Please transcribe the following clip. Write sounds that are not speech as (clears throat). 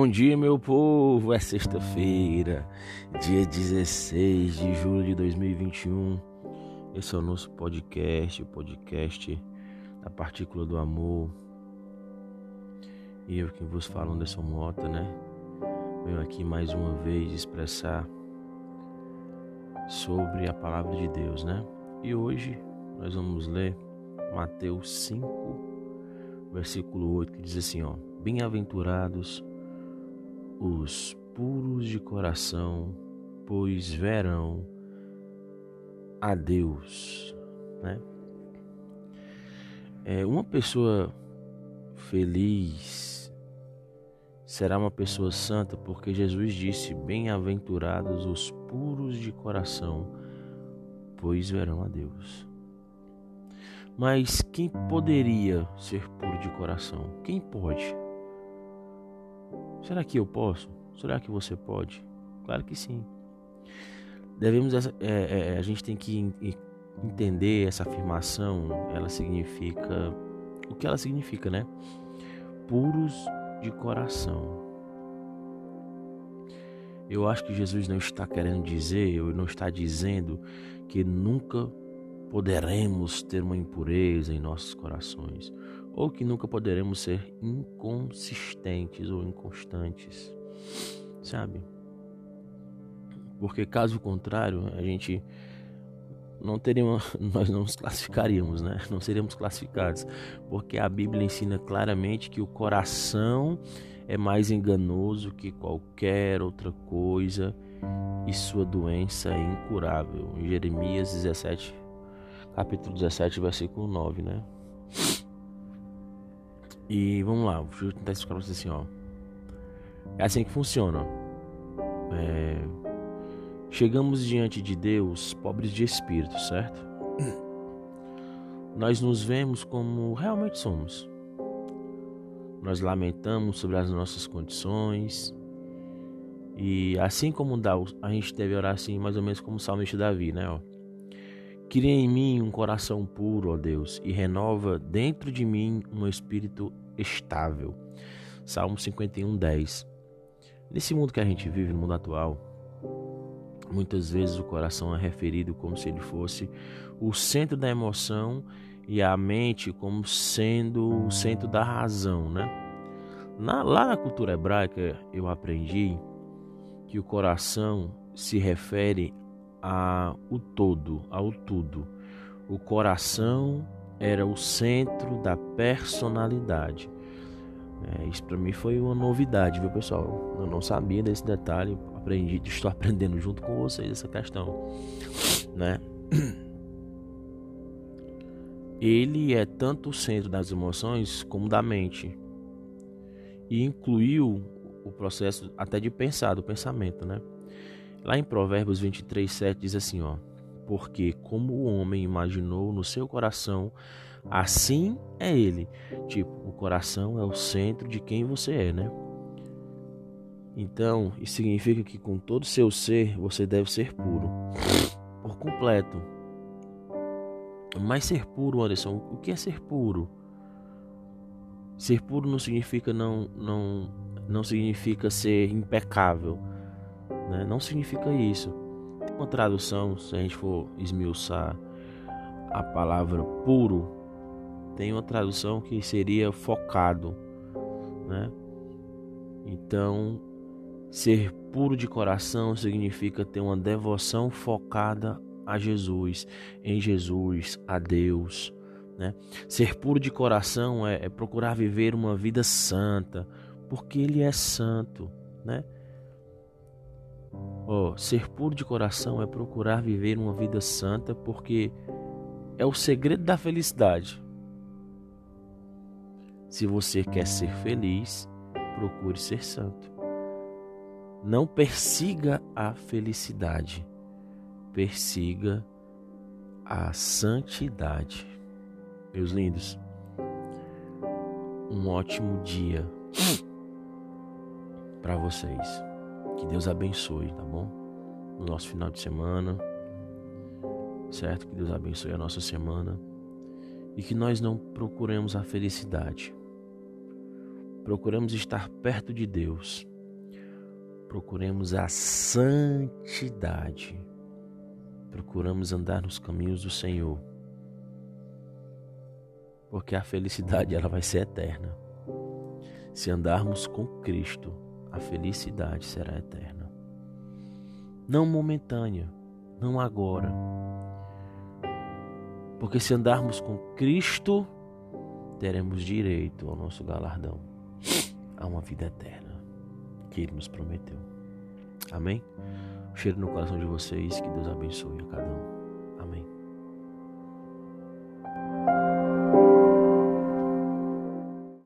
Bom dia, meu povo. É sexta-feira, dia 16 de julho de 2021. Esse é o nosso podcast, o podcast da Partícula do Amor. E eu quem vos falo, Anderson Mota, né? Venho aqui mais uma vez expressar sobre a palavra de Deus, né? E hoje nós vamos ler Mateus 5, versículo 8, que diz assim, ó: Bem-aventurados os puros de coração, pois verão a Deus, né? É, uma pessoa feliz será uma pessoa santa, porque Jesus disse: Bem-aventurados os puros de coração, pois verão a Deus. Mas quem poderia ser puro de coração? Quem pode? Será que eu posso? Será que você pode? Claro que sim. Devemos, é, é, a gente tem que entender essa afirmação. Ela significa o que ela significa, né? Puros de coração. Eu acho que Jesus não está querendo dizer, ou não está dizendo que nunca poderemos ter uma impureza em nossos corações ou que nunca poderemos ser inconsistentes ou inconstantes, sabe? Porque caso contrário, a gente não teríamos, (laughs) nós não nos classificaríamos, né? Não seríamos classificados, porque a Bíblia ensina claramente que o coração é mais enganoso que qualquer outra coisa e sua doença é incurável. Jeremias 17, capítulo 17, versículo 9, né? E vamos lá, vou tentar explicar pra você assim, ó. É assim que funciona. É... Chegamos diante de Deus pobres de espírito, certo? (coughs) Nós nos vemos como realmente somos. Nós lamentamos sobre as nossas condições. E assim como a gente deve orar assim, mais ou menos como o salmista Davi, né? Ó. Cria em mim um coração puro, ó Deus, e renova dentro de mim um espírito estável. Salmo 51, 10. Nesse mundo que a gente vive, no mundo atual, muitas vezes o coração é referido como se ele fosse o centro da emoção e a mente como sendo o centro da razão, né? Na, lá na cultura hebraica eu aprendi que o coração se refere a o todo, ao tudo. O coração era o centro da personalidade. É, isso para mim foi uma novidade, viu pessoal? Eu não sabia desse detalhe, aprendi, (laughs) estou aprendendo junto com vocês essa questão, né? (clears throat) Ele é tanto o centro das emoções como da mente e incluiu o processo até de pensar, do pensamento, né? Lá em Provérbios 23, 7 diz assim, ó. Porque como o homem imaginou no seu coração, assim é ele. Tipo, o coração é o centro de quem você é, né? Então, isso significa que com todo o seu ser, você deve ser puro. Por completo. Mas ser puro, Anderson, o que é ser puro? Ser puro não significa não não não significa ser impecável né? Não significa isso. Tem uma tradução, se a gente for esmiuçar a palavra puro, tem uma tradução que seria focado, né? Então, ser puro de coração significa ter uma devoção focada a Jesus, em Jesus, a Deus. Né? Ser puro de coração é, é procurar viver uma vida santa, porque Ele é santo. Né? Oh, ser puro de coração é procurar viver uma vida santa, porque é o segredo da felicidade. Se você quer ser feliz, procure ser santo. Não persiga a felicidade, persiga a santidade. Meus lindos, um ótimo dia para vocês. Que Deus abençoe, tá bom? No nosso final de semana, certo? Que Deus abençoe a nossa semana. e que nós não procuremos a felicidade. Procuremos estar perto de Deus. Procuremos a santidade. Procuramos andar nos caminhos do Senhor. Porque a felicidade ela vai ser eterna. Se andarmos com Cristo, a felicidade será eterna. Não momentânea, não agora. Porque se andarmos com Cristo, teremos direito ao nosso galardão, a uma vida eterna que Ele nos prometeu. Amém? cheiro no coração de vocês, que Deus abençoe a cada um.